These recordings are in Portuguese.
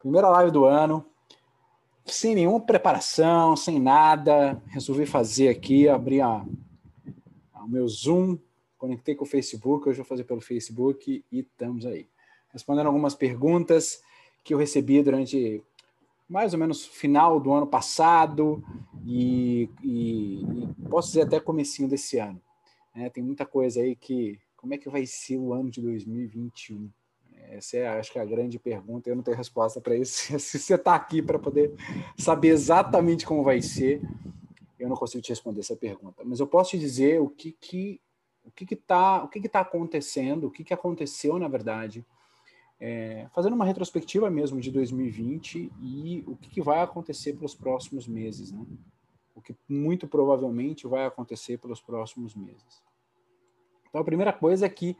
Primeira live do ano, sem nenhuma preparação, sem nada. Resolvi fazer aqui, abrir a, a, o meu Zoom, conectei com o Facebook, hoje vou fazer pelo Facebook e estamos aí. Respondendo algumas perguntas que eu recebi durante mais ou menos final do ano passado e, e, e posso dizer até comecinho desse ano. É, tem muita coisa aí que como é que vai ser o ano de 2021? Essa é, acho que, a grande pergunta. Eu não tenho resposta para isso. Se você está aqui para poder saber exatamente como vai ser, eu não consigo te responder essa pergunta. Mas eu posso te dizer o que que o que está o que que tá acontecendo, o que, que aconteceu na verdade, é, fazendo uma retrospectiva mesmo de 2020 e o que, que vai acontecer pelos próximos meses, né? O que muito provavelmente vai acontecer pelos próximos meses. Então, a primeira coisa é que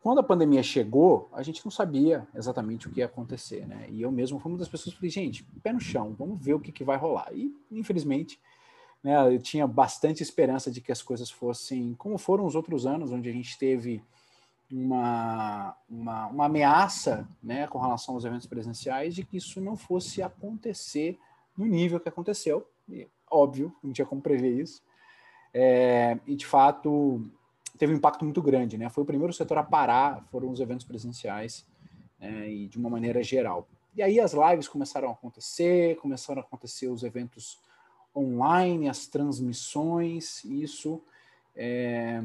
quando a pandemia chegou, a gente não sabia exatamente o que ia acontecer, né? E eu mesmo fui uma das pessoas que falei, gente, pé no chão, vamos ver o que, que vai rolar. E, infelizmente, né, eu tinha bastante esperança de que as coisas fossem como foram os outros anos, onde a gente teve uma, uma, uma ameaça né, com relação aos eventos presenciais de que isso não fosse acontecer no nível que aconteceu. E, óbvio, não tinha como prever isso. É, e, de fato, teve um impacto muito grande, né? Foi o primeiro setor a parar, foram os eventos presenciais, né? e de uma maneira geral. E aí as lives começaram a acontecer, começaram a acontecer os eventos online, as transmissões, isso é,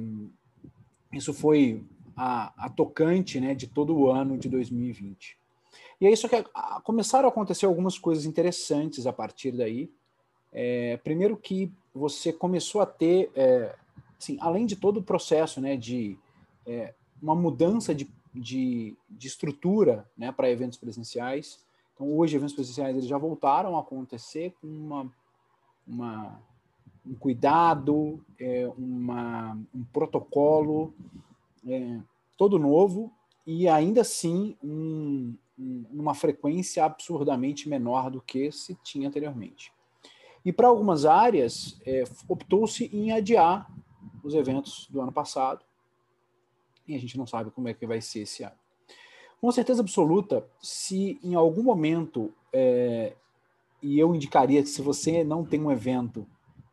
isso foi a, a, tocante né, de todo o ano de 2020. E é isso que a, começaram a acontecer algumas coisas interessantes a partir daí. É, primeiro que você começou a ter é, assim, além de todo o processo né, de é, uma mudança de, de, de estrutura né, para eventos presenciais, então hoje eventos presenciais eles já voltaram a acontecer com uma, uma um cuidado, é, uma, um protocolo é, todo novo e ainda assim um, um, uma frequência absurdamente menor do que se tinha anteriormente. E para algumas áreas, é, optou-se em adiar os eventos do ano passado. E a gente não sabe como é que vai ser esse ano. Com certeza absoluta, se em algum momento, é, e eu indicaria que se você não tem um evento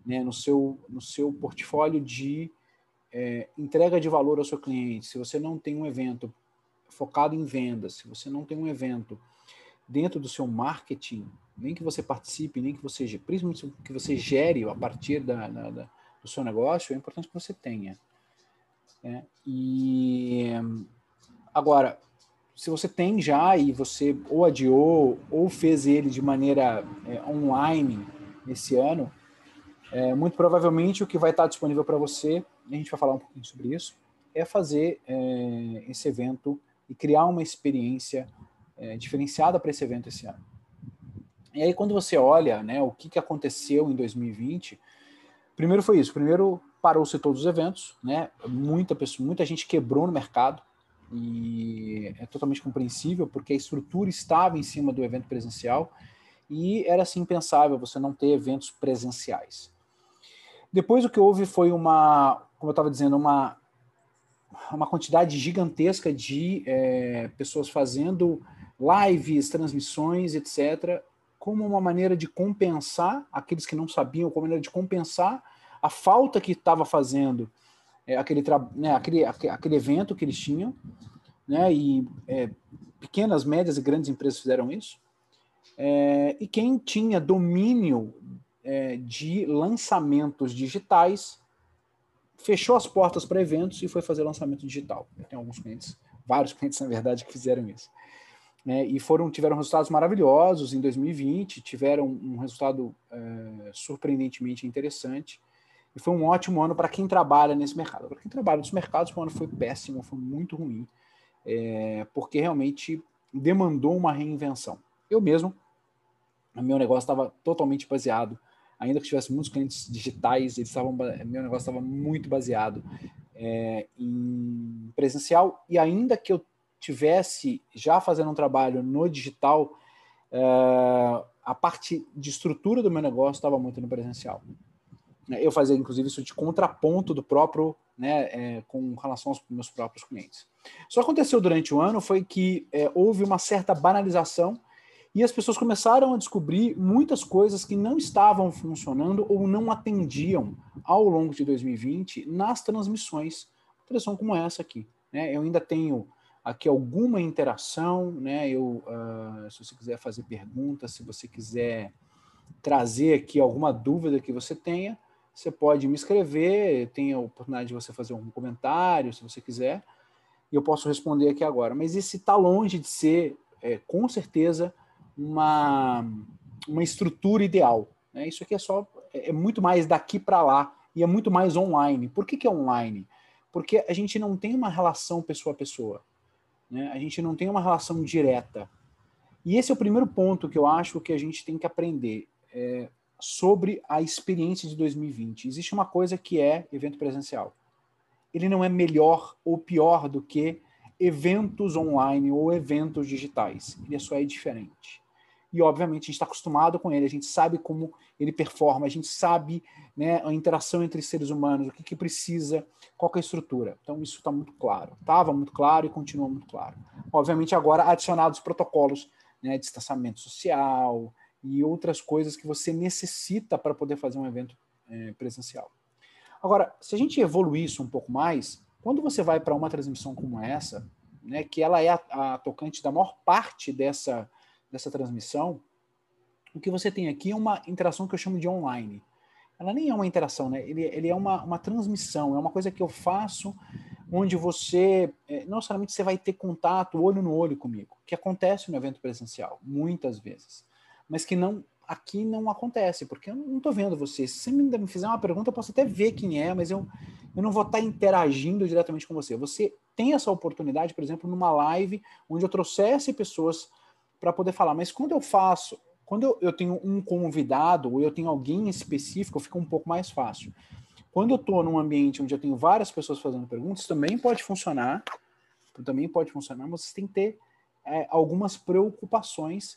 né, no, seu, no seu portfólio de é, entrega de valor ao seu cliente, se você não tem um evento focado em vendas, se você não tem um evento dentro do seu marketing, nem que você participe, nem que você, principalmente que você gere a partir da, da, da do seu negócio, é importante que você tenha. Né? E agora, se você tem já e você ou adiou ou fez ele de maneira é, online esse ano, é, muito provavelmente o que vai estar disponível para você, e a gente vai falar um pouquinho sobre isso, é fazer é, esse evento e criar uma experiência é, diferenciada para esse evento esse ano. E aí, quando você olha né, o que, que aconteceu em 2020, Primeiro foi isso. Primeiro parou-se todos os eventos, né? Muita pessoa, muita gente quebrou no mercado e é totalmente compreensível porque a estrutura estava em cima do evento presencial e era assim impensável você não ter eventos presenciais. Depois o que houve foi uma, como eu estava dizendo, uma uma quantidade gigantesca de é, pessoas fazendo lives, transmissões, etc como uma maneira de compensar aqueles que não sabiam, como maneira de compensar a falta que estava fazendo é, aquele, né, aquele, aquele evento que eles tinham, né, e é, pequenas, médias e grandes empresas fizeram isso. É, e quem tinha domínio é, de lançamentos digitais fechou as portas para eventos e foi fazer lançamento digital. Tenho alguns clientes, vários clientes, na verdade, que fizeram isso né, e foram tiveram resultados maravilhosos em 2020, tiveram um resultado é, surpreendentemente interessante, e foi um ótimo ano para quem trabalha nesse mercado. Para quem trabalha nos mercados, o ano foi péssimo, foi muito ruim, é, porque realmente demandou uma reinvenção. Eu mesmo, meu negócio estava totalmente baseado, ainda que tivesse muitos clientes digitais, eles estavam, meu negócio estava muito baseado é, em presencial, e ainda que eu tivesse já fazendo um trabalho no digital, uh, a parte de estrutura do meu negócio estava muito no presencial. Eu fazia, inclusive, isso de contraponto do próprio, né, é, com relação aos meus próprios clientes. Só aconteceu durante o ano foi que é, houve uma certa banalização E as pessoas começaram a descobrir muitas coisas que não estavam funcionando ou não atendiam ao longo de 2020 nas transmissões. Transmissão como essa aqui. Né? Eu ainda tenho aqui alguma interação, né? Eu, uh, se você quiser fazer perguntas, se você quiser trazer aqui alguma dúvida que você tenha, você pode me escrever, tem a oportunidade de você fazer um comentário, se você quiser, e eu posso responder aqui agora. Mas esse está longe de ser, é, com certeza, uma, uma estrutura ideal. Né? Isso aqui é só é, é muito mais daqui para lá e é muito mais online. Por que, que é online? Porque a gente não tem uma relação pessoa a pessoa. Né? A gente não tem uma relação direta. E esse é o primeiro ponto que eu acho que a gente tem que aprender é, sobre a experiência de 2020. Existe uma coisa que é evento presencial. Ele não é melhor ou pior do que eventos online ou eventos digitais. Ele só é diferente e obviamente a gente está acostumado com ele, a gente sabe como ele performa, a gente sabe né, a interação entre seres humanos, o que, que precisa, qual é a estrutura. Então isso está muito claro, estava muito claro e continua muito claro. Obviamente agora adicionados protocolos, né, distanciamento social e outras coisas que você necessita para poder fazer um evento é, presencial. Agora, se a gente evoluir isso um pouco mais, quando você vai para uma transmissão como essa, né, que ela é a, a tocante da maior parte dessa dessa transmissão, o que você tem aqui é uma interação que eu chamo de online. Ela nem é uma interação, né? Ele, ele é uma, uma transmissão, é uma coisa que eu faço onde você, é, não necessariamente você vai ter contato olho no olho comigo, que acontece no evento presencial, muitas vezes, mas que não aqui não acontece, porque eu não estou vendo você. Se você me fizer uma pergunta, eu posso até ver quem é, mas eu, eu não vou estar interagindo diretamente com você. Você tem essa oportunidade, por exemplo, numa live onde eu trouxesse pessoas para poder falar. Mas quando eu faço, quando eu, eu tenho um convidado ou eu tenho alguém específico, fica um pouco mais fácil. Quando eu estou num ambiente onde eu tenho várias pessoas fazendo perguntas, também pode funcionar, também pode funcionar, mas você tem que ter é, algumas preocupações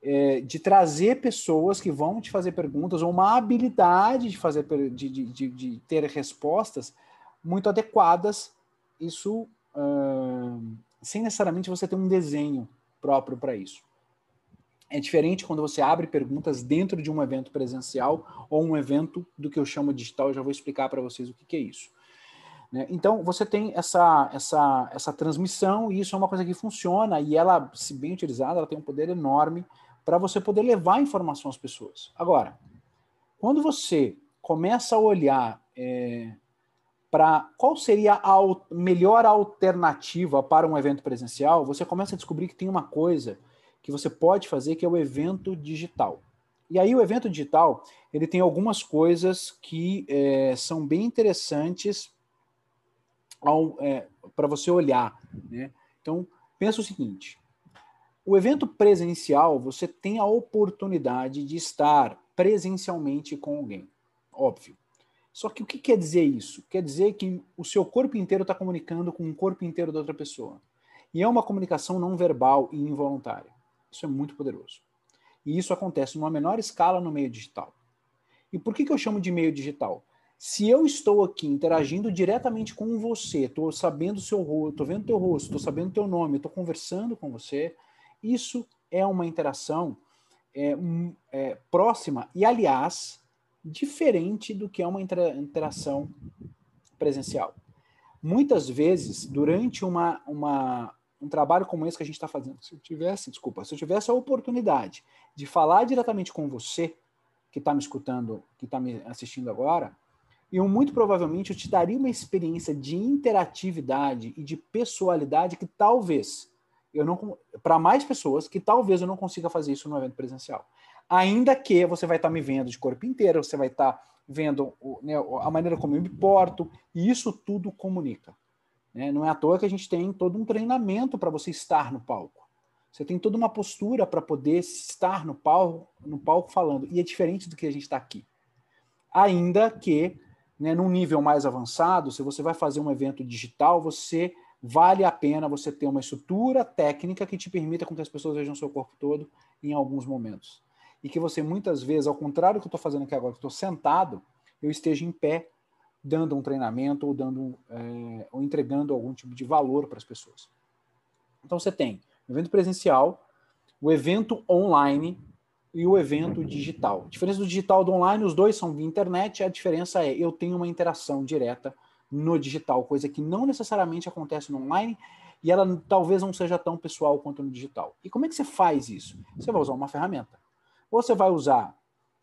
é, de trazer pessoas que vão te fazer perguntas ou uma habilidade de fazer de, de, de, de ter respostas muito adequadas. Isso uh, sem necessariamente você ter um desenho próprio para isso. É diferente quando você abre perguntas dentro de um evento presencial ou um evento do que eu chamo digital. Eu já vou explicar para vocês o que, que é isso. Né? Então, você tem essa, essa, essa transmissão e isso é uma coisa que funciona e ela, se bem utilizada, ela tem um poder enorme para você poder levar informação às pessoas. Agora, quando você começa a olhar é, para qual seria a melhor alternativa para um evento presencial, você começa a descobrir que tem uma coisa que você pode fazer que é o evento digital. E aí o evento digital ele tem algumas coisas que é, são bem interessantes é, para você olhar. Né? Então pensa o seguinte: o evento presencial você tem a oportunidade de estar presencialmente com alguém, óbvio. Só que o que quer dizer isso? Quer dizer que o seu corpo inteiro está comunicando com o corpo inteiro da outra pessoa. E é uma comunicação não verbal e involuntária. Isso é muito poderoso. E isso acontece numa menor escala no meio digital. E por que, que eu chamo de meio digital? Se eu estou aqui interagindo diretamente com você, estou sabendo seu rosto, estou vendo teu rosto, estou sabendo teu nome, estou conversando com você, isso é uma interação é, é, próxima e, aliás, diferente do que é uma interação presencial. Muitas vezes, durante uma, uma, um trabalho como esse que a gente está fazendo, se eu tivesse, desculpa, se eu tivesse a oportunidade de falar diretamente com você, que está me escutando, que está me assistindo agora, eu muito provavelmente eu te daria uma experiência de interatividade e de pessoalidade que talvez eu não para mais pessoas que talvez eu não consiga fazer isso no evento presencial ainda que você vai estar tá me vendo de corpo inteiro, você vai estar tá vendo né, a maneira como eu me porto, e isso tudo comunica. Né? Não é à toa que a gente tem todo um treinamento para você estar no palco. Você tem toda uma postura para poder estar no palco, no palco falando, e é diferente do que a gente está aqui. Ainda que, né, num nível mais avançado, se você vai fazer um evento digital, você vale a pena você ter uma estrutura técnica que te permita com que as pessoas vejam seu corpo todo em alguns momentos e que você muitas vezes, ao contrário do que eu estou fazendo aqui agora, que estou sentado, eu esteja em pé dando um treinamento ou dando é, ou entregando algum tipo de valor para as pessoas. Então você tem um evento presencial, o evento online e o evento digital. A diferença do digital do online, os dois são via internet, a diferença é eu tenho uma interação direta no digital, coisa que não necessariamente acontece no online e ela talvez não seja tão pessoal quanto no digital. E como é que você faz isso? Você vai usar uma ferramenta. Você vai usar,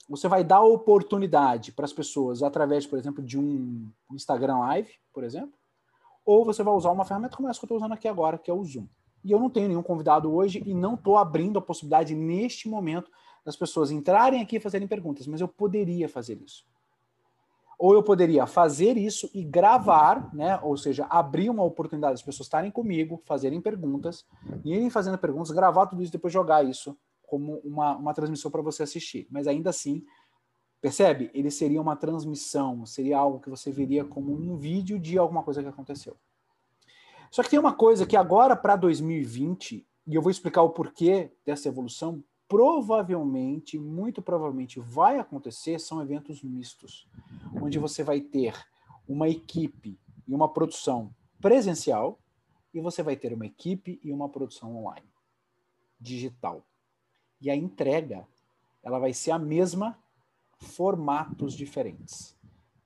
você vai dar oportunidade para as pessoas através, por exemplo, de um Instagram Live, por exemplo, ou você vai usar uma ferramenta como essa que eu estou usando aqui agora, que é o Zoom. E eu não tenho nenhum convidado hoje e não estou abrindo a possibilidade neste momento das pessoas entrarem aqui e fazerem perguntas, mas eu poderia fazer isso. Ou eu poderia fazer isso e gravar, né? Ou seja, abrir uma oportunidade das pessoas estarem comigo, fazerem perguntas, irem fazendo perguntas, gravar tudo isso e depois jogar isso como uma, uma transmissão para você assistir. Mas ainda assim, percebe? Ele seria uma transmissão, seria algo que você veria como um vídeo de alguma coisa que aconteceu. Só que tem uma coisa que agora para 2020, e eu vou explicar o porquê dessa evolução, provavelmente, muito provavelmente vai acontecer são eventos mistos, onde você vai ter uma equipe e uma produção presencial e você vai ter uma equipe e uma produção online, digital. E a entrega, ela vai ser a mesma, formatos diferentes.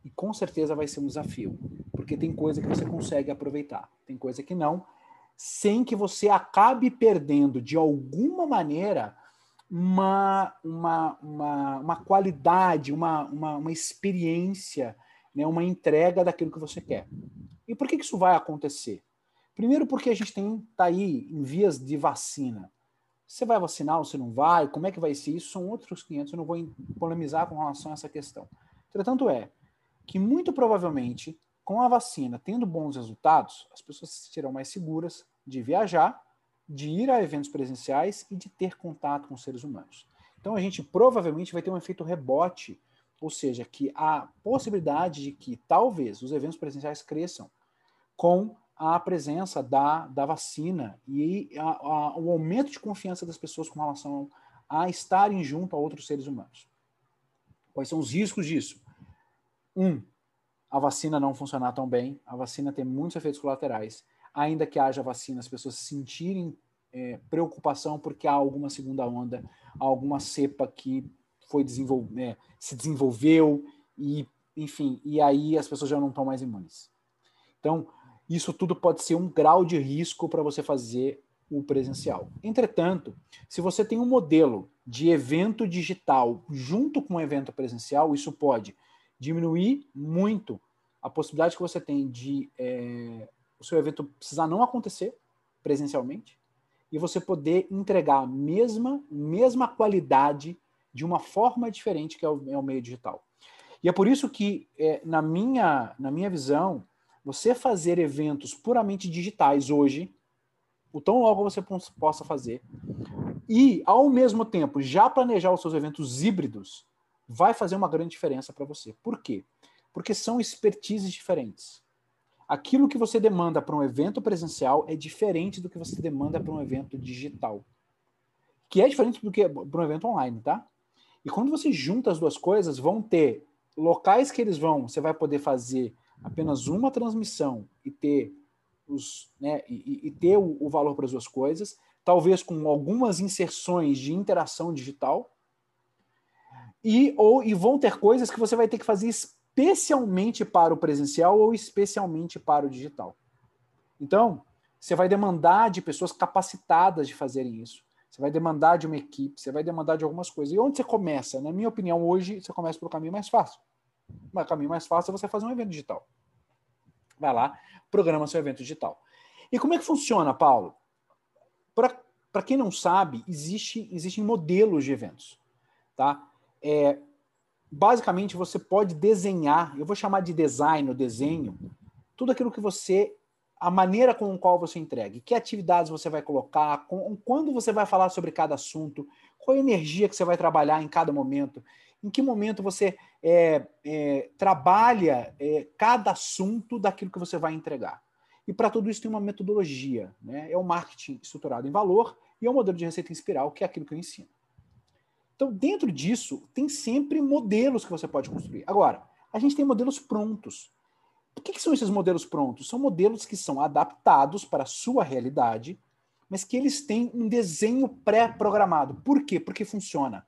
E com certeza vai ser um desafio, porque tem coisa que você consegue aproveitar, tem coisa que não, sem que você acabe perdendo de alguma maneira uma, uma, uma, uma qualidade, uma, uma, uma experiência, né, uma entrega daquilo que você quer. E por que, que isso vai acontecer? Primeiro, porque a gente tem tá aí em vias de vacina. Você vai vacinar ou você não vai? Como é que vai ser isso? São outros 500, eu não vou polemizar com relação a essa questão. Entretanto, é que muito provavelmente, com a vacina tendo bons resultados, as pessoas se sentirão mais seguras de viajar de ir a eventos presenciais e de ter contato com seres humanos. Então a gente provavelmente vai ter um efeito rebote, ou seja, que a possibilidade de que talvez os eventos presenciais cresçam com a presença da, da vacina e a, a, o aumento de confiança das pessoas com relação a estarem junto a outros seres humanos. Quais são os riscos disso? Um, a vacina não funcionar tão bem, a vacina tem muitos efeitos colaterais ainda que haja vacina, as pessoas sentirem é, preocupação porque há alguma segunda onda, alguma cepa que foi desenvol é, se desenvolveu e, enfim, e aí as pessoas já não estão mais imunes. Então, isso tudo pode ser um grau de risco para você fazer o presencial. Entretanto, se você tem um modelo de evento digital junto com o evento presencial, isso pode diminuir muito a possibilidade que você tem de é, o seu evento precisar não acontecer presencialmente e você poder entregar a mesma, mesma qualidade de uma forma diferente que é o, é o meio digital. E é por isso que, é, na, minha, na minha visão, você fazer eventos puramente digitais hoje, o tão logo você possa fazer, e, ao mesmo tempo, já planejar os seus eventos híbridos, vai fazer uma grande diferença para você. Por quê? Porque são expertises diferentes aquilo que você demanda para um evento presencial é diferente do que você demanda para um evento digital. Que é diferente do que para um evento online, tá? E quando você junta as duas coisas, vão ter locais que eles vão, você vai poder fazer apenas uma transmissão e ter os, né, e, e ter o, o valor para as duas coisas, talvez com algumas inserções de interação digital. E, ou, e vão ter coisas que você vai ter que fazer especialmente para o presencial ou especialmente para o digital. Então, você vai demandar de pessoas capacitadas de fazerem isso. Você vai demandar de uma equipe, você vai demandar de algumas coisas. E onde você começa? Na minha opinião, hoje você começa pelo caminho mais fácil. O caminho mais fácil é você fazer um evento digital. Vai lá, programa seu evento digital. E como é que funciona, Paulo? Para quem não sabe, existe, existem modelos de eventos. Tá? É, basicamente você pode desenhar, eu vou chamar de design ou desenho, tudo aquilo que você, a maneira com a qual você entrega, que atividades você vai colocar, com, quando você vai falar sobre cada assunto, qual a energia que você vai trabalhar em cada momento, em que momento você é, é, trabalha é, cada assunto daquilo que você vai entregar. E para tudo isso tem uma metodologia, né? é o marketing estruturado em valor e é o modelo de receita em espiral, que é aquilo que eu ensino. Então, dentro disso, tem sempre modelos que você pode construir. Agora, a gente tem modelos prontos. O que, que são esses modelos prontos? São modelos que são adaptados para a sua realidade mas que eles têm um desenho pré-programado. Por quê? Porque funciona.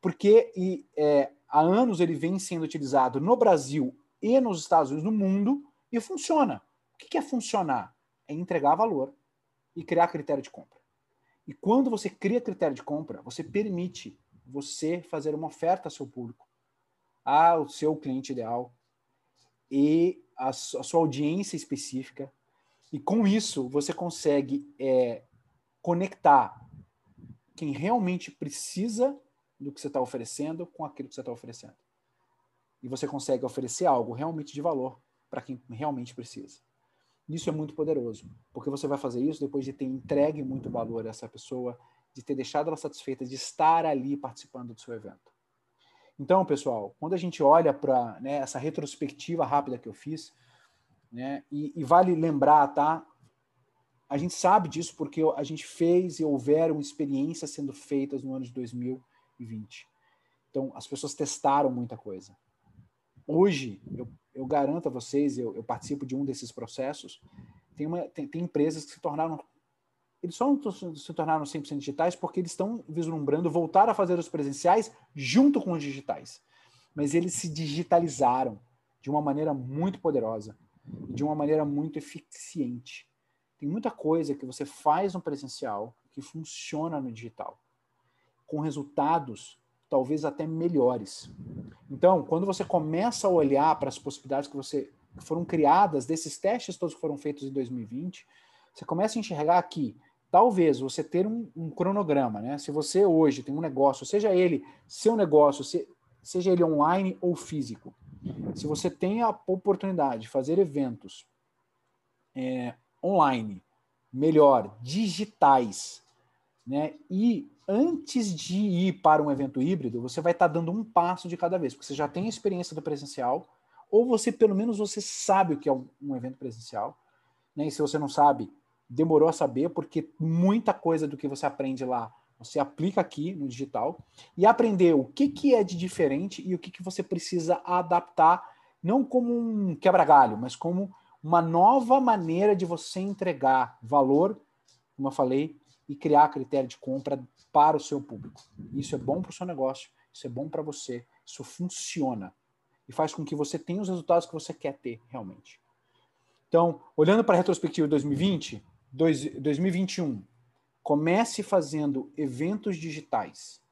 Porque e, é, há anos ele vem sendo utilizado no Brasil e nos Estados Unidos, no mundo, e funciona. O que é funcionar? É entregar valor e criar critério de compra. E quando você cria critério de compra, você permite você fazer uma oferta ao seu público, ao seu cliente ideal e a, sua audiência específica. E com isso, você consegue é, conectar quem realmente precisa do que você está oferecendo com aquilo que você está oferecendo. E você consegue oferecer algo realmente de valor para quem realmente precisa. Isso é muito poderoso, porque você vai fazer isso depois de ter entregue muito valor a essa pessoa, de ter deixado ela satisfeita, de estar ali participando do seu evento. Então, pessoal, quando a gente olha para né, essa retrospectiva rápida que eu fiz, né, e, e, vale lembrar, tá? A gente sabe disso porque a gente fez e houveram experiências sendo feitas no ano de 2020. Então, as pessoas testaram muita coisa. Hoje, eu, eu garanto a vocês, eu, eu, participo de um desses processos, tem, uma, tem, tem empresas que se tornaram eles só não se tornaram 100% digitais porque eles estão vislumbrando voltar a fazer os presenciais junto com os digitais. Mas eles se digitalizaram de uma maneira muito poderosa, de uma maneira muito eficiente. Tem muita coisa que você faz no presencial que funciona no digital, com resultados talvez até melhores. Então, quando você começa a olhar para as possibilidades que você que foram criadas desses testes todos que foram feitos em 2020, você começa a enxergar que talvez você ter um, um, cronograma, né? Se você hoje tem um negócio, seja ele seu negócio, se, seja ele online ou físico, se você tem a oportunidade de fazer eventos é, online, melhor, digitais, né? E antes de ir para um evento híbrido, você vai estar dando um passo de cada vez, porque você já tem a experiência do presencial, ou você pelo menos você sabe o que é um, um evento presencial, né? E se você não sabe, demorou a saber, porque muita coisa do que você aprende lá você aplica aqui no digital e aprender o que, que é de diferente e o que, que você precisa adaptar, não como um quebra-galho, mas como uma nova maneira de você entregar valor, como eu falei, e criar critério de compra para o seu público. Isso é bom para o seu negócio, isso é bom para você, isso funciona e faz com que você tenha os resultados que você quer ter realmente. Então, olhando para a retrospectiva de 2020, dois, 2021, comece fazendo eventos digitais.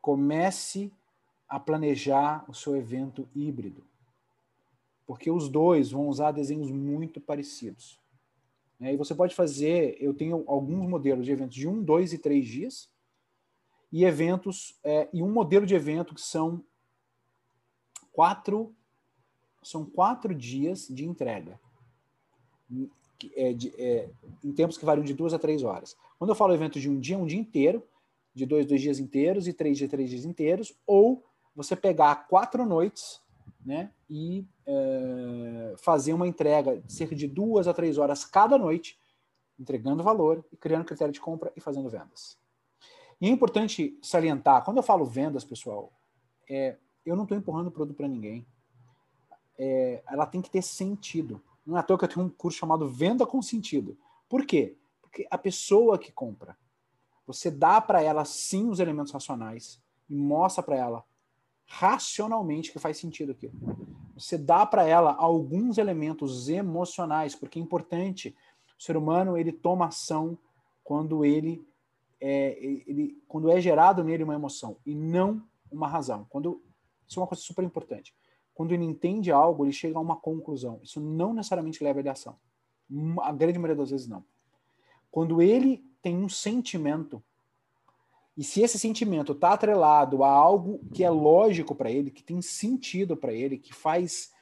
Comece a planejar o seu evento híbrido. Porque os dois vão usar desenhos muito parecidos. Né? E você pode fazer, eu tenho alguns modelos de eventos de um, dois e três dias, e eventos, é, e um modelo de evento que são quatro, são quatro dias de entrega é, de, é, em tempos que variam de duas a três horas. Quando eu falo evento de um dia, um dia inteiro, de dois, dois dias inteiros e três dias, três dias inteiros, ou você pegar quatro noites né, e é, fazer uma entrega de cerca de duas a três horas cada noite, entregando valor e criando critério de compra e fazendo vendas. E é importante salientar, quando eu falo vendas, pessoal, é, eu não estou empurrando o produto para ninguém. É, ela tem que ter sentido. Não é à toa que eu tenho um curso chamado Venda com Sentido. Por quê? Porque a pessoa que compra, você dá para ela sim os elementos racionais e mostra para ela racionalmente que faz sentido aquilo. Você dá para ela alguns elementos emocionais, porque é importante. O ser humano ele toma ação quando ele é, ele, quando é gerado nele uma emoção e não uma razão. Quando isso é uma coisa super importante quando ele entende algo, ele chega a uma conclusão. Isso não necessariamente leva ele à ação. A grande maioria das vezes não. Quando ele tem um sentimento, e se esse sentimento está atrelado a algo que é lógico para ele, que tem sentido para ele, que faz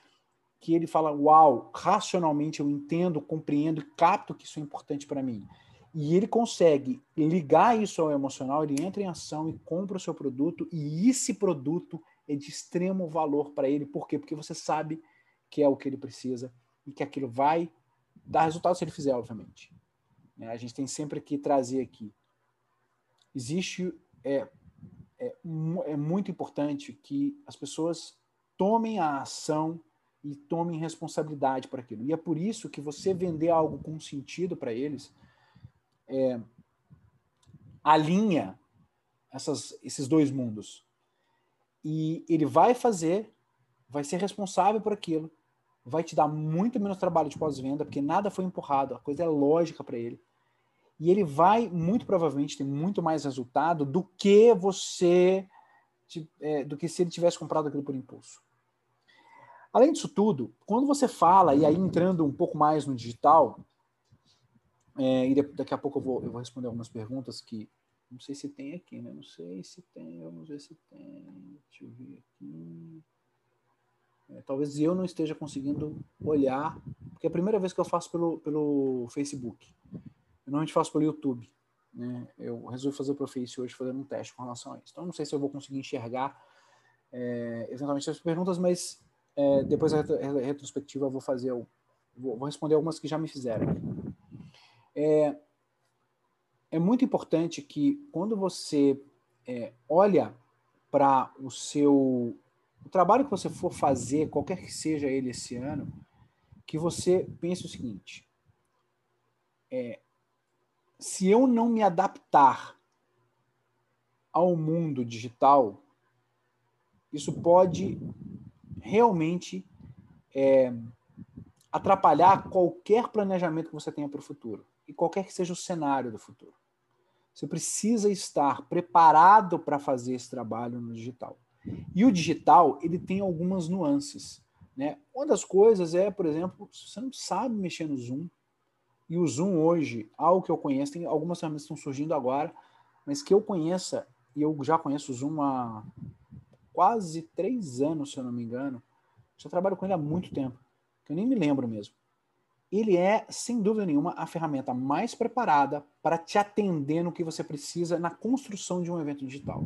que ele fala, uau, racionalmente eu entendo, compreendo e capto que isso é importante para mim. E ele consegue ligar isso ao emocional, ele entra em ação e compra o seu produto, e esse produto é de extremo valor para ele. Por quê? Porque você sabe que é o que ele precisa e que aquilo vai dar resultado se ele fizer, obviamente. Né? A gente tem sempre que trazer aqui. Existe. É, é, é muito importante que as pessoas tomem a ação e tomem responsabilidade para aquilo. E é por isso que você vender algo com sentido para eles é, alinha essas, esses dois mundos. E ele vai fazer, vai ser responsável por aquilo, vai te dar muito menos trabalho de pós-venda, porque nada foi empurrado, a coisa é lógica para ele. E ele vai, muito provavelmente, ter muito mais resultado do que você, é, do que se ele tivesse comprado aquilo por impulso. Além disso tudo, quando você fala, e aí entrando um pouco mais no digital, é, e daqui a pouco eu vou, eu vou responder algumas perguntas que não sei se tem aqui, né? Não sei se tem, vamos ver se tem. Deixa eu ver aqui. É, talvez eu não esteja conseguindo olhar, porque é a primeira vez que eu faço pelo, pelo Facebook. Eu normalmente faço pelo YouTube. Né? Eu resolvi fazer pelo Face hoje, fazendo um teste com relação a isso. Então, não sei se eu vou conseguir enxergar é, exatamente as perguntas, mas é, depois da retrospectiva eu vou fazer, eu vou, vou, responder algumas que já me fizeram. É, é muito importante que quando você é, olha para o seu o trabalho que você for fazer, qualquer que seja ele esse ano, que você pense o seguinte: é, se eu não me adaptar ao mundo digital, isso pode realmente é, atrapalhar qualquer planejamento que você tenha para o futuro e qualquer que seja o cenário do futuro. Você precisa estar preparado para fazer esse trabalho no digital. E o digital, ele tem algumas nuances. Né? Uma das coisas é, por exemplo, você não sabe mexer no Zoom, e o Zoom hoje, algo que eu conheço, tem algumas ferramentas que estão surgindo agora, mas que eu conheça, e eu já conheço o Zoom há quase três anos, se eu não me engano, já trabalho com ele há muito tempo, que eu nem me lembro mesmo. Ele é, sem dúvida nenhuma, a ferramenta mais preparada para te atender no que você precisa na construção de um evento digital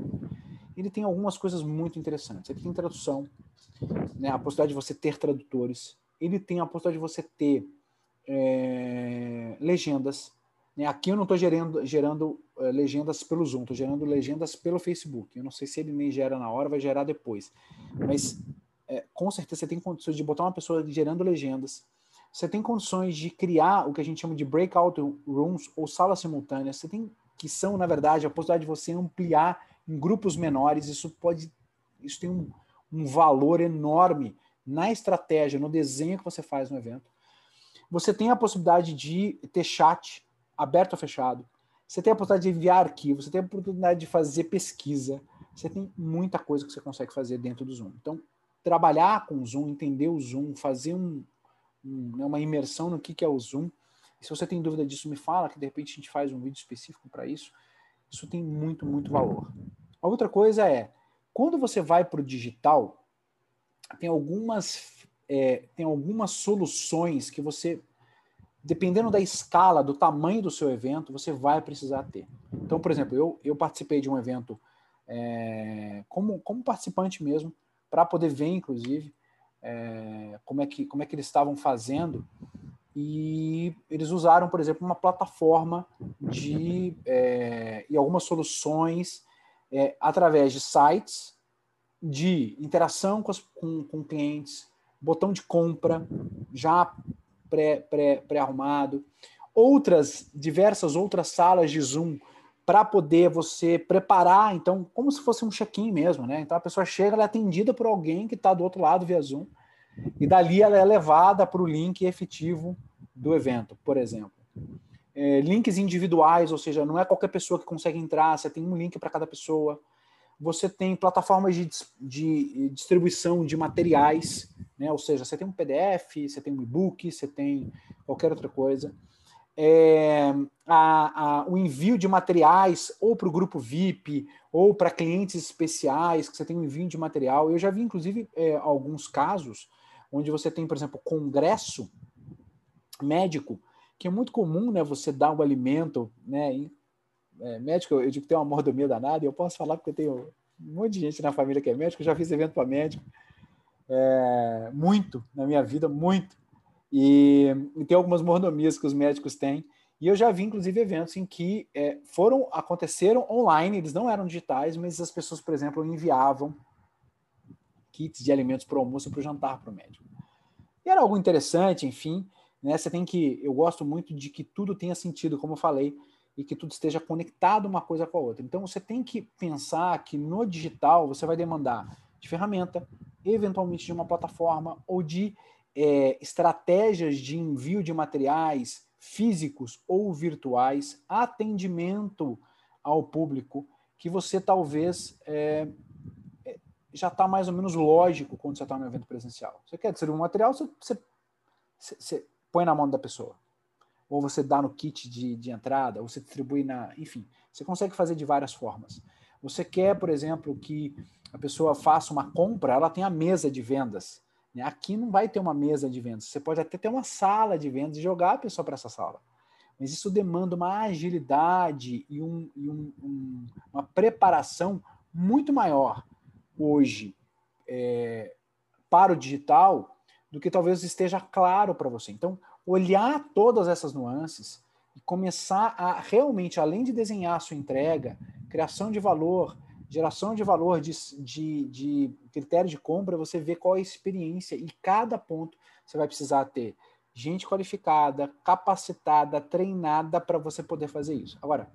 ele tem algumas coisas muito interessantes. Ele tem tradução, né, a possibilidade de você ter tradutores, ele tem a possibilidade de você ter é, legendas. Né? Aqui eu não estou gerando, gerando é, legendas pelo Zoom, estou gerando legendas pelo Facebook. Eu não sei se ele nem gera na hora, vai gerar depois. Mas é, com certeza você tem condições de botar uma pessoa gerando legendas. Você tem condições de criar o que a gente chama de breakout rooms ou salas simultâneas. Você tem que são, na verdade, a possibilidade de você ampliar em grupos menores, isso pode, isso tem um, um valor enorme na estratégia, no desenho que você faz no evento. Você tem a possibilidade de ter chat aberto ou fechado. Você tem a possibilidade de enviar arquivos, você tem a oportunidade de fazer pesquisa. Você tem muita coisa que você consegue fazer dentro do Zoom. Então, trabalhar com o Zoom, entender o Zoom, fazer um, né, uma imersão no que, que é o Zoom. E se você tem dúvida disso, me fala, que de repente a gente faz um vídeo específico para isso. Isso tem muito, muito valor. A outra coisa é, quando você vai para o digital, tem algumas, é, tem algumas soluções que você, dependendo da escala, do tamanho do seu evento, você vai precisar ter. Então, por exemplo, eu, eu participei de um evento é, como, como participante mesmo, para poder ver, inclusive, é, como, é que, como é que eles estavam fazendo. E eles usaram, por exemplo, uma plataforma de é, e algumas soluções é, através de sites, de interação com, as, com, com clientes, botão de compra já pré-arrumado, pré, pré outras, diversas outras salas de Zoom para poder você preparar, então, como se fosse um check-in mesmo, né? Então a pessoa chega, ela é atendida por alguém que está do outro lado via Zoom, e dali ela é levada para o link efetivo do evento, por exemplo é, links individuais, ou seja, não é qualquer pessoa que consegue entrar, você tem um link para cada pessoa. Você tem plataformas de, de distribuição de materiais, né? ou seja, você tem um PDF, você tem um e-book, você tem qualquer outra coisa. É, a, a, o envio de materiais ou para o grupo VIP ou para clientes especiais, que você tem um envio de material. Eu já vi, inclusive, é, alguns casos onde você tem, por exemplo, congresso médico que é muito comum, né? Você dar um alimento, né? É, médico, eu digo que tem uma mordomia danada, e eu posso falar porque eu tenho um monte de gente na família que é médico, eu já fiz evento para médico, é, muito na minha vida, muito. E, e, tem algumas mordomias que os médicos têm. E eu já vi, inclusive, eventos em que é, foram aconteceram online, eles não eram digitais, mas as pessoas, por exemplo, enviavam kits de alimentos para o almoço e para o jantar para o médico. E era algo interessante, enfim. Né? Você tem que. Eu gosto muito de que tudo tenha sentido, como eu falei. e que tudo esteja conectado uma coisa com a outra. Então você tem que pensar que no digital você vai demandar de ferramenta, eventualmente de uma plataforma ou de é, estratégias de envio de materiais físicos ou virtuais, atendimento ao público, que você talvez é, é já está mais ou menos lógico quando você está no evento presencial. Você quer distribuir um material, você, você, você põe na mão da pessoa ou você dá no kit de, de entrada, ou você distribui na. Enfim, você consegue fazer de várias formas. Você quer, por exemplo, que a pessoa faça uma compra, ela tem a mesa de vendas. Né? Aqui não vai ter uma mesa de vendas. Você pode até ter uma sala de vendas e jogar a pessoa para essa sala. Mas isso demanda uma agilidade e, um, e um, um, uma preparação muito maior hoje é, para o digital do que talvez esteja claro para você. Então, olhar todas essas nuances e começar a realmente, além de desenhar a sua entrega, criação de valor, geração de valor, de, de, de critério de compra, você vê qual é a experiência e cada ponto você vai precisar ter gente qualificada, capacitada, treinada para você poder fazer isso. Agora,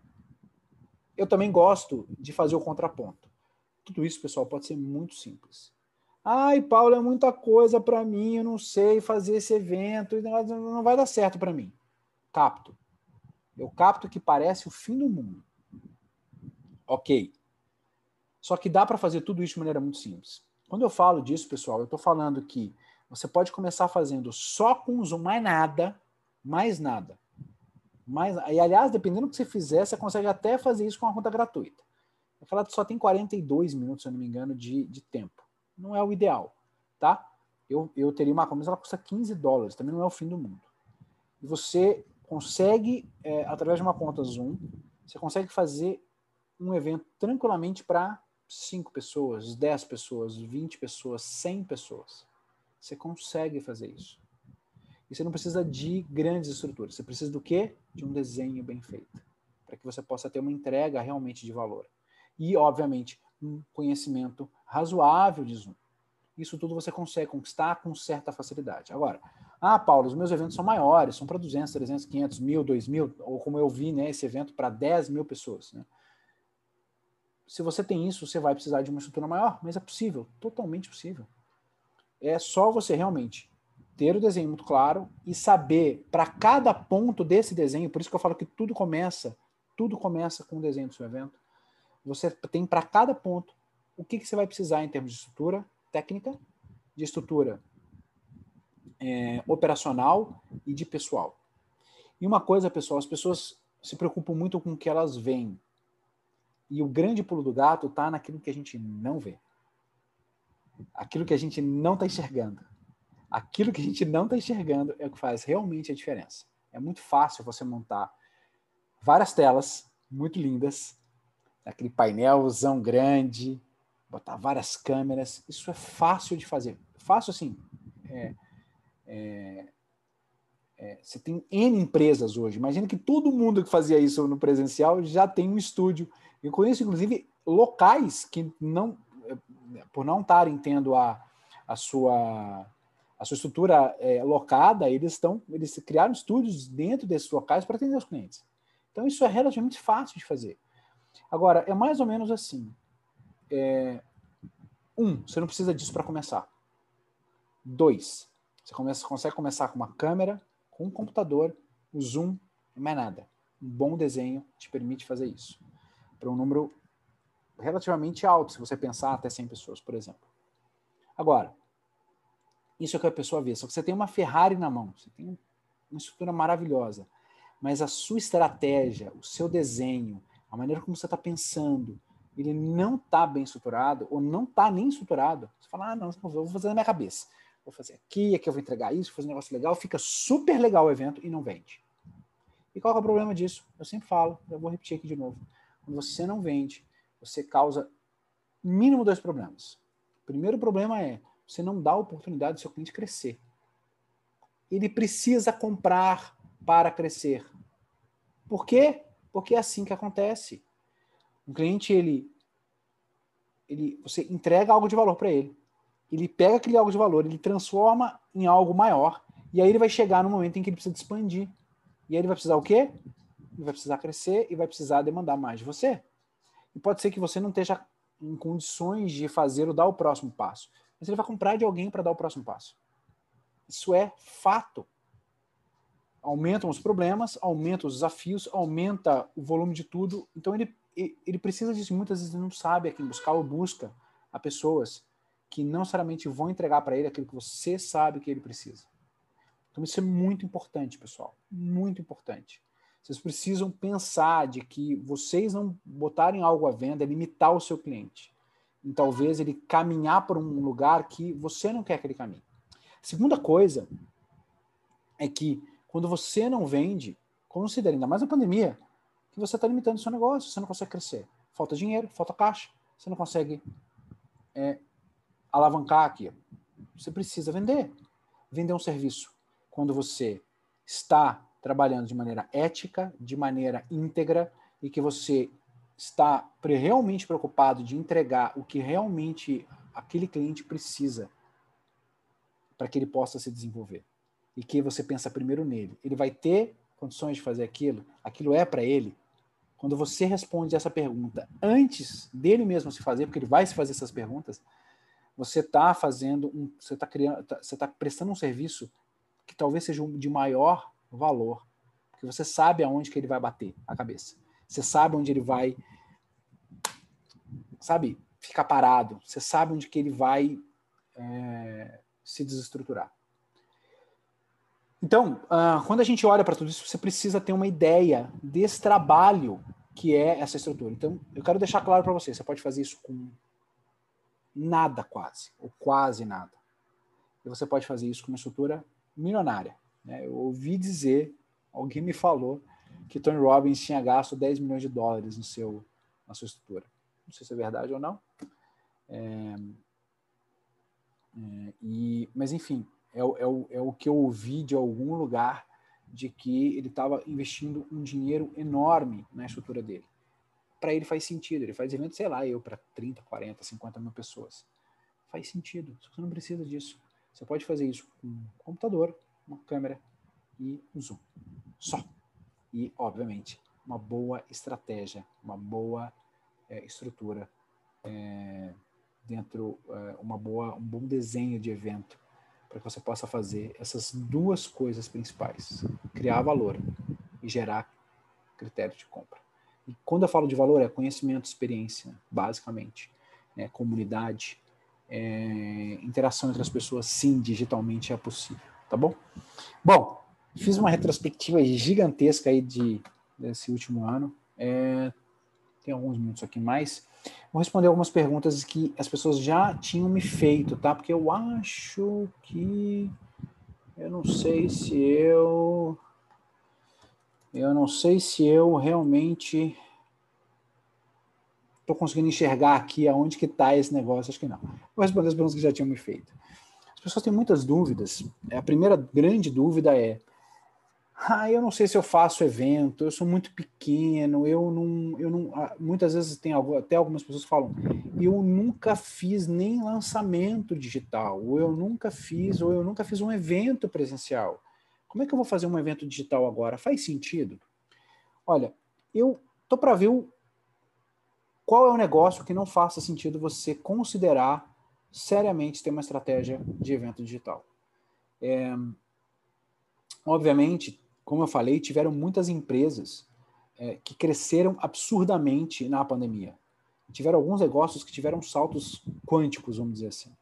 eu também gosto de fazer o contraponto. Tudo isso, pessoal, pode ser muito simples. Ai, Paulo, é muita coisa para mim, eu não sei fazer esse evento, não vai dar certo para mim. Capto. Eu capto que parece o fim do mundo. Ok. Só que dá para fazer tudo isso de maneira muito simples. Quando eu falo disso, pessoal, eu estou falando que você pode começar fazendo só com Zoom, mais nada, mais nada. Mais, e, aliás, dependendo do que você fizer, você consegue até fazer isso com uma conta gratuita. Aquela só tem 42 minutos, se eu não me engano, de, de tempo não é o ideal, tá? Eu, eu teria uma camisa, ela custa 15 dólares, também não é o fim do mundo. E você consegue, é, através de uma conta Zoom, você consegue fazer um evento tranquilamente para 5 pessoas, 10 pessoas, 20 pessoas, 100 pessoas. Você consegue fazer isso. E você não precisa de grandes estruturas. Você precisa do quê? De um desenho bem feito. Para que você possa ter uma entrega realmente de valor. E, obviamente, um conhecimento razoável de Zoom. Isso tudo você consegue conquistar com certa facilidade. Agora, ah, Paulo, os meus eventos são maiores, são para 200, 300, 500, mil, 2 mil, ou como eu vi, né, esse evento para 10 mil pessoas. Né? Se você tem isso, você vai precisar de uma estrutura maior, mas é possível, totalmente possível. É só você realmente ter o desenho muito claro e saber para cada ponto desse desenho, por isso que eu falo que tudo começa, tudo começa com o desenho do seu evento. Você tem para cada ponto o que, que você vai precisar em termos de estrutura técnica, de estrutura é, operacional e de pessoal. E uma coisa, pessoal, as pessoas se preocupam muito com o que elas veem. E o grande pulo do gato está naquilo que a gente não vê. Aquilo que a gente não está enxergando. Aquilo que a gente não está enxergando é o que faz realmente a diferença. É muito fácil você montar várias telas muito lindas, aquele painelzão grande, botar várias câmeras. Isso é fácil de fazer. Fácil assim. É, é, é, você tem N empresas hoje. Imagina que todo mundo que fazia isso no presencial já tem um estúdio. Eu conheço, inclusive, locais que não, por não estarem tendo a, a sua a sua estrutura é, locada, eles estão eles criaram estúdios dentro desses locais para atender os clientes. Então isso é relativamente fácil de fazer. Agora é mais ou menos assim. É, um, você não precisa disso para começar. Dois, você começa, consegue começar com uma câmera, com um computador, o zoom e mais nada. Um bom desenho te permite fazer isso. Para um número relativamente alto, se você pensar até 100 pessoas, por exemplo. Agora, isso é o que a pessoa vê. Só que você tem uma Ferrari na mão, você tem uma estrutura maravilhosa, mas a sua estratégia, o seu desenho, a maneira como você está pensando, ele não está bem estruturado, ou não está nem estruturado, você fala, ah, não, vou fazer na minha cabeça. Vou fazer aqui, aqui eu vou entregar isso, vou fazer um negócio legal, fica super legal o evento e não vende. E qual é o problema disso? Eu sempre falo, eu vou repetir aqui de novo. Quando você não vende, você causa mínimo dois problemas. O primeiro problema é você não dá a oportunidade do seu cliente crescer. Ele precisa comprar para crescer. Por quê? Porque é assim que acontece. Um cliente, ele, ele, você entrega algo de valor para ele. Ele pega aquele algo de valor, ele transforma em algo maior, e aí ele vai chegar no momento em que ele precisa expandir. E aí ele vai precisar o quê? Vai precisar crescer e vai precisar demandar mais de você. E pode ser que você não esteja em condições de fazer o dar o próximo passo, mas ele vai comprar de alguém para dar o próximo passo. Isso é fato. Aumentam os problemas, aumenta os desafios, aumenta o volume de tudo. Então ele, ele precisa disso. Muitas vezes ele não sabe a quem buscar ou busca a pessoas que não necessariamente vão entregar para ele aquilo que você sabe que ele precisa. Então isso é muito importante, pessoal. Muito importante. Vocês precisam pensar de que vocês não botarem algo à venda é limitar o seu cliente. E talvez ele caminhar por um lugar que você não quer que ele caminhe. Segunda coisa é que quando você não vende, considere ainda mais na pandemia, que você está limitando o seu negócio, você não consegue crescer. Falta dinheiro, falta caixa, você não consegue é, alavancar aqui. Você precisa vender. Vender um serviço. Quando você está trabalhando de maneira ética, de maneira íntegra e que você está realmente preocupado de entregar o que realmente aquele cliente precisa para que ele possa se desenvolver. E que você pensa primeiro nele. Ele vai ter condições de fazer aquilo? Aquilo é para ele? Quando você responde essa pergunta antes dele mesmo se fazer, porque ele vai se fazer essas perguntas, você está fazendo um, você está criando, tá, você está prestando um serviço que talvez seja de maior valor, porque você sabe aonde que ele vai bater a cabeça. Você sabe onde ele vai, sabe, ficar parado. Você sabe onde que ele vai é, se desestruturar. Então, uh, quando a gente olha para tudo isso, você precisa ter uma ideia desse trabalho que é essa estrutura. Então, eu quero deixar claro para você, você pode fazer isso com nada quase, ou quase nada. E você pode fazer isso com uma estrutura milionária. Né? Eu ouvi dizer, alguém me falou, que Tony Robbins tinha gasto 10 milhões de dólares no seu, na sua estrutura. Não sei se é verdade ou não. É, é, e, mas, enfim, é, é, o, é o que eu ouvi de algum lugar de que ele estava investindo um dinheiro enorme na estrutura dele. Para ele faz sentido, ele faz evento, sei lá, eu para 30, 40, 50 mil pessoas. Faz sentido, você não precisa disso. Você pode fazer isso com computador, uma câmera e um zoom. Só. E, obviamente, uma boa estratégia, uma boa é, estrutura é, dentro, é, uma boa, um bom desenho de evento para que você possa fazer essas duas coisas principais: criar valor e gerar critério de compra. E quando eu falo de valor, é conhecimento, experiência, basicamente, né? comunidade, é, interação entre as pessoas, sim, digitalmente é possível, tá bom? Bom, fiz uma retrospectiva gigantesca aí de, desse último ano. É, tem alguns minutos aqui mais. Vou responder algumas perguntas que as pessoas já tinham me feito, tá? Porque eu acho que. Eu não sei se eu. Eu não sei se eu realmente estou conseguindo enxergar aqui aonde que está esse negócio, acho que não. Vou responder as perguntas que já tinham me feito. As pessoas têm muitas dúvidas. A primeira grande dúvida é ah, eu não sei se eu faço evento, eu sou muito pequeno, eu não, eu não, ah, muitas vezes tem até algumas pessoas falam, eu nunca fiz nem lançamento digital, ou eu nunca fiz, ou eu nunca fiz um evento presencial. Como é que eu vou fazer um evento digital agora? Faz sentido? Olha, eu tô para ver o, qual é o negócio que não faça sentido você considerar seriamente ter uma estratégia de evento digital. É, obviamente, como eu falei, tiveram muitas empresas é, que cresceram absurdamente na pandemia. Tiveram alguns negócios que tiveram saltos quânticos, vamos dizer assim.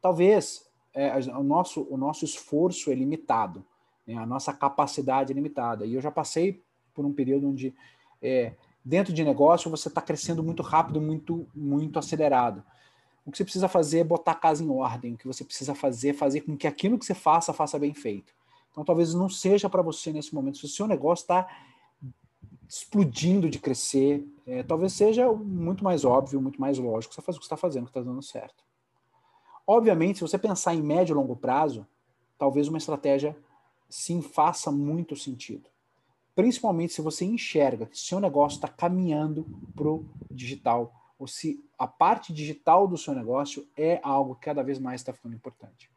Talvez é, o, nosso, o nosso esforço é limitado, né? a nossa capacidade é limitada. E eu já passei por um período onde, é, dentro de negócio, você está crescendo muito rápido, muito, muito acelerado. O que você precisa fazer é botar a casa em ordem. O que você precisa fazer é fazer com que aquilo que você faça, faça bem feito. Então, talvez não seja para você nesse momento. Se o seu negócio está explodindo de crescer, é, talvez seja muito mais óbvio, muito mais lógico você faz o que está fazendo, que está dando certo. Obviamente, se você pensar em médio e longo prazo, talvez uma estratégia sim faça muito sentido. Principalmente se você enxerga que seu negócio está caminhando para o digital, ou se a parte digital do seu negócio é algo que cada vez mais está ficando importante.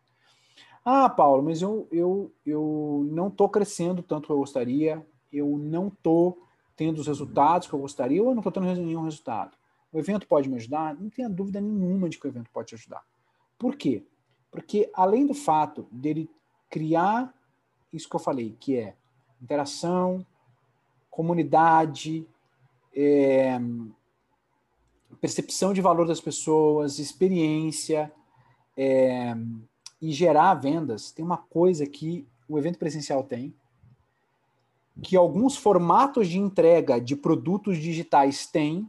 Ah, Paulo, mas eu, eu, eu não estou crescendo tanto que eu gostaria eu não estou tendo os resultados que eu gostaria ou eu não estou tendo nenhum resultado. O evento pode me ajudar? Não tenha dúvida nenhuma de que o evento pode te ajudar. Por quê? Porque além do fato dele criar isso que eu falei, que é interação, comunidade, é, percepção de valor das pessoas, experiência é, e gerar vendas, tem uma coisa que o evento presencial tem, que alguns formatos de entrega de produtos digitais têm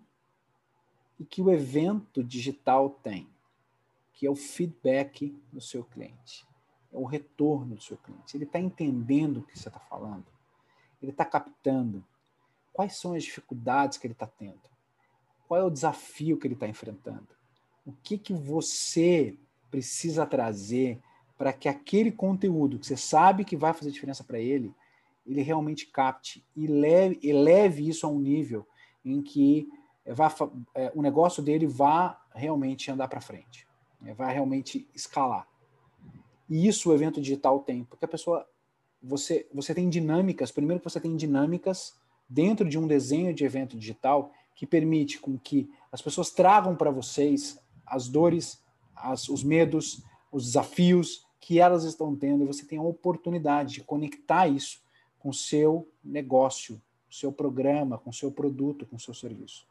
e que o evento digital tem, que é o feedback do seu cliente, é o retorno do seu cliente. Ele está entendendo o que você está falando, ele está captando? Quais são as dificuldades que ele está tendo, qual é o desafio que ele está enfrentando, o que que você precisa trazer para que aquele conteúdo que você sabe que vai fazer diferença para ele, ele realmente capte e leve, eleve isso a um nível em que vá, é, o negócio dele vá realmente andar para frente, né? vai realmente escalar. E isso o evento digital tem, porque a pessoa, você, você tem dinâmicas, primeiro que você tem dinâmicas dentro de um desenho de evento digital que permite com que as pessoas tragam para vocês as dores, as, os medos, os desafios que elas estão tendo e você tem a oportunidade de conectar isso com o seu negócio, seu programa, com seu produto, com seu serviço.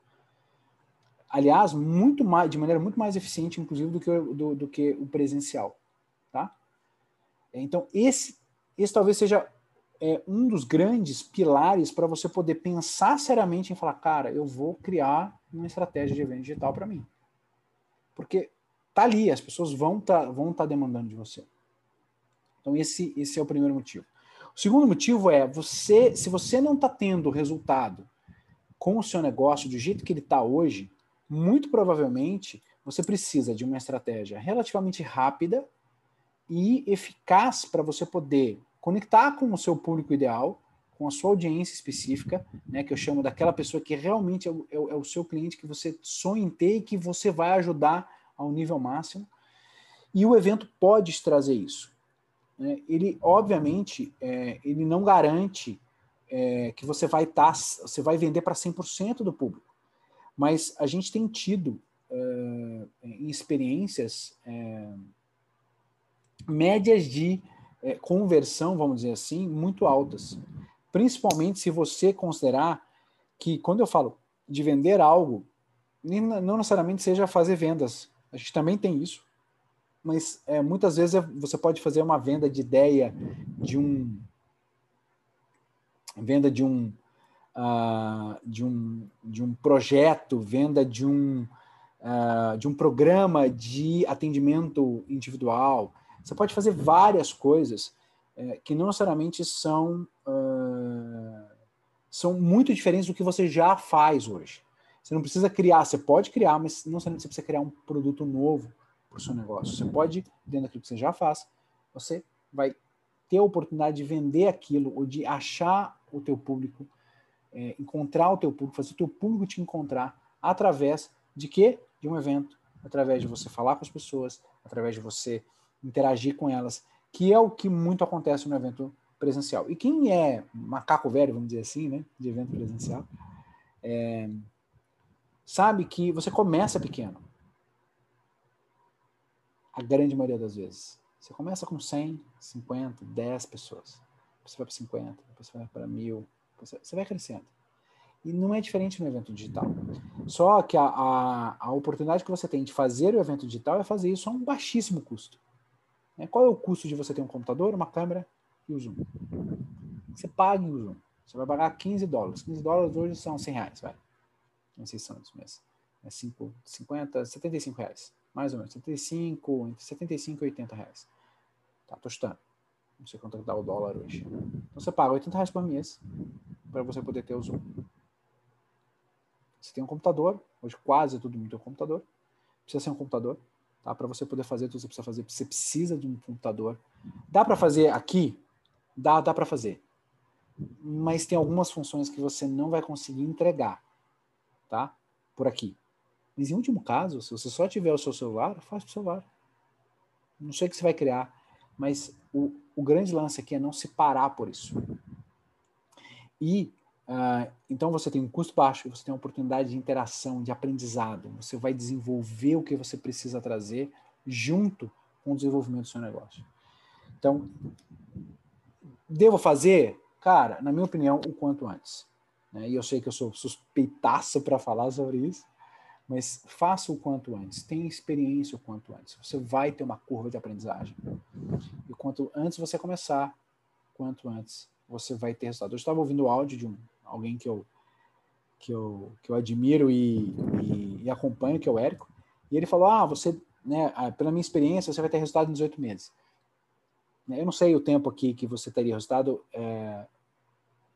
Aliás, muito mais, de maneira muito mais eficiente, inclusive, do que, o, do, do que o presencial. Tá? Então, esse, esse talvez seja é, um dos grandes pilares para você poder pensar seriamente em falar, cara, eu vou criar uma estratégia de evento digital para mim. Porque tá ali, as pessoas vão tá, vão tá demandando de você. Então esse esse é o primeiro motivo. O segundo motivo é você, se você não está tendo resultado com o seu negócio do jeito que ele está hoje, muito provavelmente você precisa de uma estratégia relativamente rápida e eficaz para você poder conectar com o seu público ideal, com a sua audiência específica, né, que eu chamo daquela pessoa que realmente é o, é o é seu cliente que você sonha em ter e que você vai ajudar ao nível máximo. E o evento pode trazer isso. Né? Ele, obviamente, é, ele não garante é, que você vai estar, tá, você vai vender para 100% do público. Mas a gente tem tido é, experiências é, médias de é, conversão, vamos dizer assim, muito altas. Principalmente se você considerar que, quando eu falo de vender algo, não necessariamente seja fazer vendas, a gente também tem isso, mas é, muitas vezes é, você pode fazer uma venda de ideia de um venda de um uh, de um de um projeto, venda de um uh, de um programa de atendimento individual. Você pode fazer várias coisas é, que não necessariamente são uh, são muito diferentes do que você já faz hoje. Você não precisa criar, você pode criar, mas não você precisa criar um produto novo para o seu negócio. Você pode, dentro daquilo que você já faz, você vai ter a oportunidade de vender aquilo ou de achar o teu público, é, encontrar o teu público, fazer o teu público te encontrar através de quê? De um evento, através de você falar com as pessoas, através de você interagir com elas, que é o que muito acontece no evento presencial. E quem é macaco velho, vamos dizer assim, né, de evento presencial, é, sabe que você começa pequeno. A grande maioria das vezes. Você começa com 100, 50, 10 pessoas. Você vai para 50, depois você vai para mil. Você vai crescendo. E não é diferente no evento digital. Só que a, a, a, oportunidade que você tem de fazer o evento digital é fazer isso a um baixíssimo custo. Né? Qual é o custo de você ter um computador, uma câmera e o Zoom? Você paga o Zoom. Você vai pagar 15 dólares. 15 dólares hoje são 100 reais, vai não sei se são isso, mas é 5, 50, 75 reais, mais ou menos, 75, entre 75 e 80 reais. Tá, tô. Não sei quanto dá o dólar hoje. Então você paga 80 reais por mês para você poder ter o Zoom. Você tem um computador, hoje quase todo mundo tem um computador. Precisa ser um computador, tá? Para você poder fazer tudo que você precisa fazer, você precisa de um computador. Dá para fazer aqui? Dá, dá para fazer. Mas tem algumas funções que você não vai conseguir entregar tá? Por aqui. Mas em último caso, se você só tiver o seu celular, faz o celular. Não sei o que você vai criar, mas o, o grande lance aqui é não se parar por isso. E uh, então você tem um custo baixo, você tem uma oportunidade de interação, de aprendizado. Você vai desenvolver o que você precisa trazer junto com o desenvolvimento do seu negócio. Então, devo fazer? Cara, na minha opinião, o quanto antes. Né? E eu sei que eu sou suspeitaço para falar sobre isso, mas faça o quanto antes, tenha experiência o quanto antes. Você vai ter uma curva de aprendizagem. E quanto antes você começar, quanto antes você vai ter resultado. Eu estava ouvindo o áudio de um, alguém que eu, que eu, que eu admiro e, e, e acompanho, que é o Érico, e ele falou: Ah, você, né, ah, pela minha experiência, você vai ter resultado em 18 meses. Eu não sei o tempo aqui que você teria resultado. É,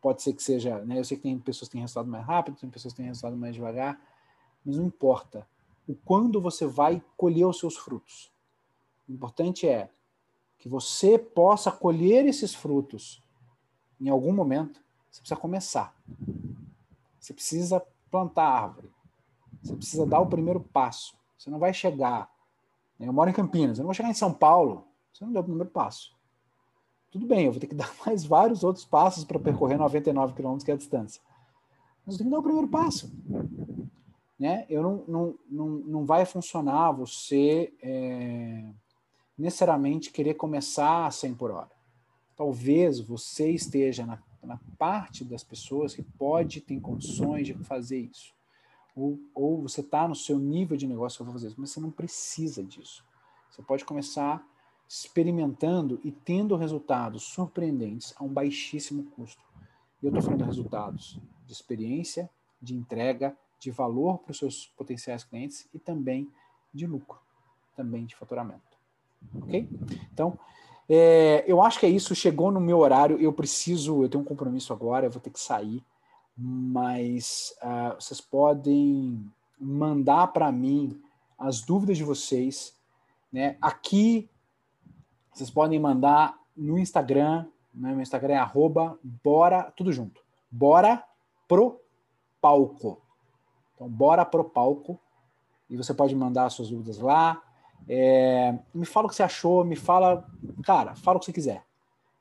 pode ser que seja, né? Eu sei que tem pessoas que têm resultado mais rápido, tem pessoas que têm resultado mais devagar, mas não importa. O quando você vai colher os seus frutos. O importante é que você possa colher esses frutos em algum momento. Você precisa começar. Você precisa plantar árvore. Você precisa dar o primeiro passo. Você não vai chegar. Né? Eu moro em Campinas, eu não vou chegar em São Paulo. Você não deu o primeiro passo tudo bem, eu vou ter que dar mais vários outros passos para percorrer 99 quilômetros que é a distância. Mas eu tenho que dar o primeiro passo. Né? Eu não, não, não, não vai funcionar você é, necessariamente querer começar a 100 por hora. Talvez você esteja na, na parte das pessoas que pode ter condições de fazer isso. Ou, ou você está no seu nível de negócio para fazer isso, mas você não precisa disso. Você pode começar experimentando e tendo resultados surpreendentes a um baixíssimo custo. E eu estou falando de resultados de experiência, de entrega, de valor para os seus potenciais clientes e também de lucro, também de faturamento. Ok? Então, é, eu acho que é isso. Chegou no meu horário. Eu preciso, eu tenho um compromisso agora, eu vou ter que sair. Mas uh, vocês podem mandar para mim as dúvidas de vocês. Né? Aqui vocês podem mandar no Instagram, né? meu Instagram é arroba bora, tudo junto, bora pro palco. Então, bora pro palco. E você pode mandar suas dúvidas lá. É, me fala o que você achou, me fala, cara, fala o que você quiser.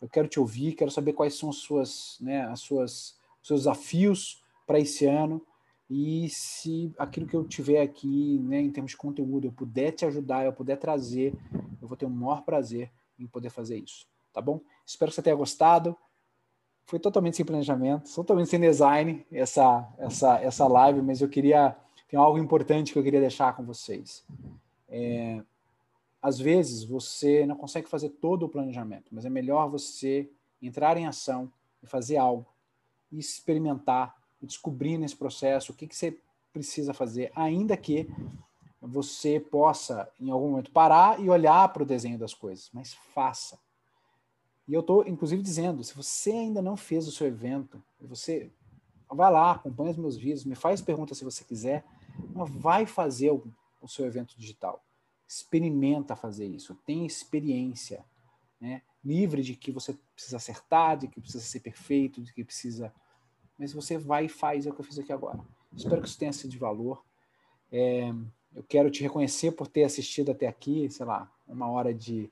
Eu quero te ouvir, quero saber quais são as suas, né, as suas, os seus desafios para esse ano. E se aquilo que eu tiver aqui, né, em termos de conteúdo, eu puder te ajudar, eu puder trazer, eu vou ter o maior prazer em poder fazer isso, tá bom? Espero que você tenha gostado. Foi totalmente sem planejamento, totalmente sem design essa essa essa live, mas eu queria tem algo importante que eu queria deixar com vocês. É, às vezes você não consegue fazer todo o planejamento, mas é melhor você entrar em ação e fazer algo, e experimentar, e descobrir nesse processo o que, que você precisa fazer, ainda que você possa, em algum momento, parar e olhar para o desenho das coisas, mas faça. E eu estou, inclusive, dizendo: se você ainda não fez o seu evento, você vai lá, acompanha os meus vídeos, me faz perguntas se você quiser, mas vai fazer o, seu evento digital. Experimenta fazer isso, tenha experiência, né? livre de que você precisa acertar, de que precisa ser perfeito, de que precisa. Mas você vai e faz é o que eu fiz aqui agora. Espero que isso tenha sido de valor. É, eu quero te reconhecer por ter assistido até aqui, sei lá, uma hora de,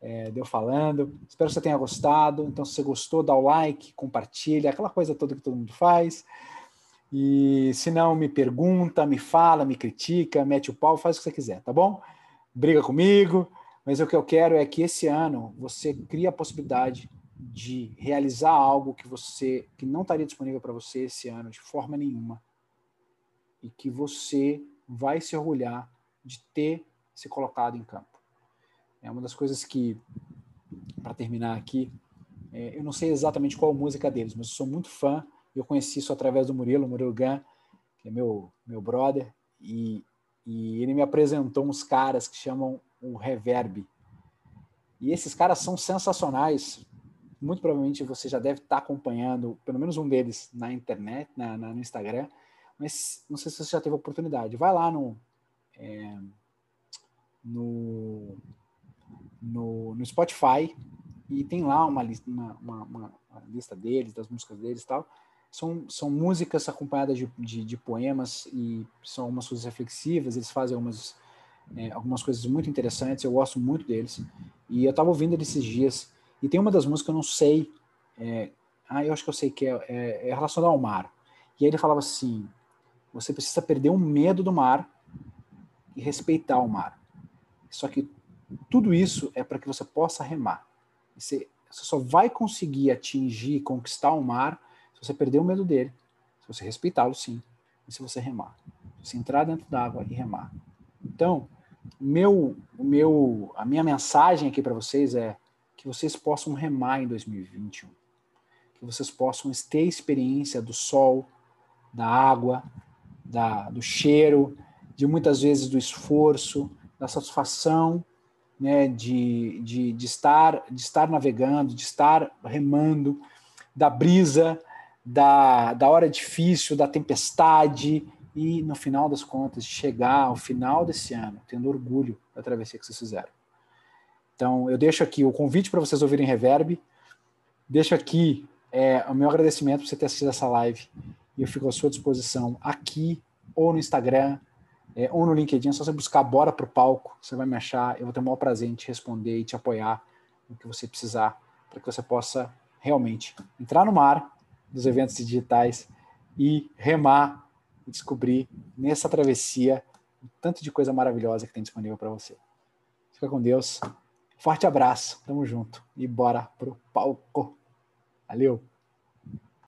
é, falando. Espero que você tenha gostado. Então, se você gostou, dá o like, compartilha, aquela coisa toda que todo mundo faz. E se não, me pergunta, me fala, me critica, mete o pau, faz o que você quiser, tá bom? Briga comigo, mas o que eu quero é que esse ano você crie a possibilidade de realizar algo que você que não estaria disponível para você esse ano de forma nenhuma e que você vai se orgulhar de ter se colocado em campo. É uma das coisas que, para terminar aqui, é, eu não sei exatamente qual música deles, mas eu sou muito fã. Eu conheci isso através do Murilo, Murilo Gun, que é meu, meu brother, e, e ele me apresentou uns caras que chamam o Reverb. E esses caras são sensacionais. Muito provavelmente você já deve estar acompanhando pelo menos um deles na internet, na, na no Instagram mas não sei se você já teve oportunidade. Vai lá no, é, no, no, no, Spotify e tem lá uma, lista, uma, uma, uma, lista deles, das músicas deles e tal. São, são músicas acompanhadas de, de, de poemas e são umas coisas reflexivas, eles fazem algumas, é, algumas coisas muito interessantes, eu gosto muito deles. E eu estava ouvindo eles esses dias, e tem uma das músicas, eu não sei é, Ah, eu acho que eu sei que é, é, é relacionado ao mar. E aí ele falava assim: você precisa perder o medo do mar e respeitar o mar. Só que tudo isso é para que você possa remar. Você, você só vai conseguir atingir, conquistar o mar você perder o medo dele, se você respeitá-lo, sim, e se você remar. Se você entrar dentro d'água e remar. Então, meu, meu, a minha mensagem aqui para vocês é que vocês possam remar em 2021. Que vocês possam ter experiência do sol, da água, da, do cheiro, de muitas vezes do esforço, da satisfação né, de, de, de, estar, de estar navegando, de estar remando, da brisa, da, da hora difícil, da tempestade, e no final das contas, chegar ao final desse ano tendo orgulho da travessia que vocês fizeram. Então, eu deixo aqui o convite para vocês ouvirem Reverb, deixo aqui é, o meu agradecimento por você ter assistido essa live, e eu fico à sua disposição aqui ou no Instagram, é, ou no LinkedIn, é só você buscar Bora pro Palco, você vai me achar, eu vou ter o maior prazer em te responder e te apoiar no que você precisar, para que você possa realmente entrar no mar dos eventos digitais e remar e descobrir nessa travessia o tanto de coisa maravilhosa que tem disponível para você. Fica com Deus. Forte abraço, tamo junto e bora pro palco. Valeu!